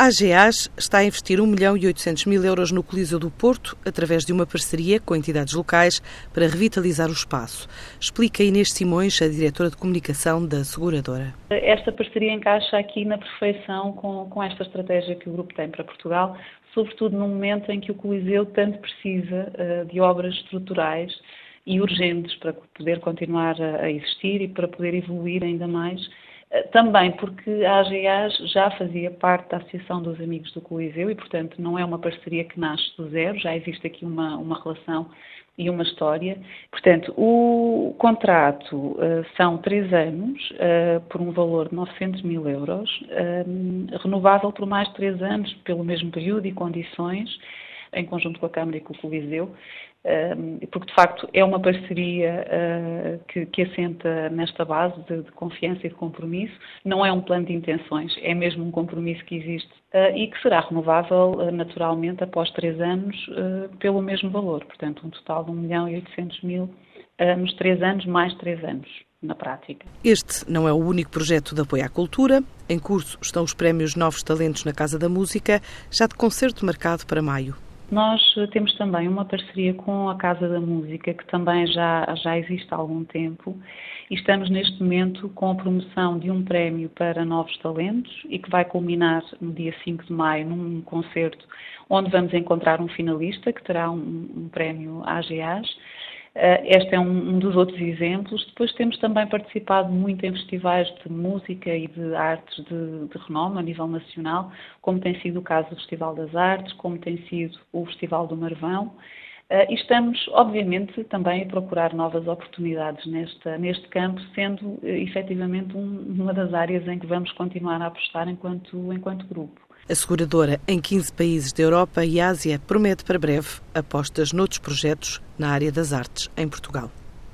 A AGAs está a investir 1 milhão e 800 mil euros no Coliseu do Porto, através de uma parceria com entidades locais para revitalizar o espaço. Explica Inês Simões, a diretora de comunicação da seguradora. Esta parceria encaixa aqui na perfeição com, com esta estratégia que o grupo tem para Portugal, sobretudo no momento em que o Coliseu tanto precisa uh, de obras estruturais e urgentes para poder continuar a, existir e para poder evoluir ainda mais eh, também porque a AGAs já fazia parte da Associação dos Amigos do Coliseu e, portanto, não é uma parceria que nasce do zero, já existe aqui uma, uma relação e uma história. Portanto, o contrato uh, são três anos, uh, por um valor de 900 mil euros, uh, renovável por mais três anos, pelo mesmo período e condições, em conjunto com a Câmara e com o Coliseu, porque de facto é uma parceria ah, que, que assenta nesta base de, de, confiança e de compromisso, não é um plano de intenções, é mesmo um compromisso que existe ah, e que será renovável ah, naturalmente após três anos pelo mesmo valor, portanto um total de 1 milhão e 800 mil nos três anos, mais três anos na prática. Este não é o único projeto de apoio à cultura. Em curso estão os prémios Novos Talentos na Casa da Música, já de concerto marcado para maio. Nós eh, temos também uma parceria com a Casa da Música, que também já, já existe há algum tempo, e estamos neste momento com a promoção de um prémio para novos talentos e que vai culminar no dia 5 de maio num concerto onde vamos encontrar um finalista que terá um, um prémio AGAs este é um, dos outros exemplos. Depois temos também participado muito em festivais de música e de artes de, de renome a nível nacional, como tem sido o caso do Festival das Artes, como tem sido o Festival do Marvão. Uh, e estamos, obviamente, também a procurar novas oportunidades nesta, neste campo, sendo uh, efetivamente um, uma das áreas em que vamos continuar a apostar enquanto, enquanto grupo. A seguradora em 15 países da Europa e Ásia promete para breve apostas noutros projetos na área das artes em Portugal.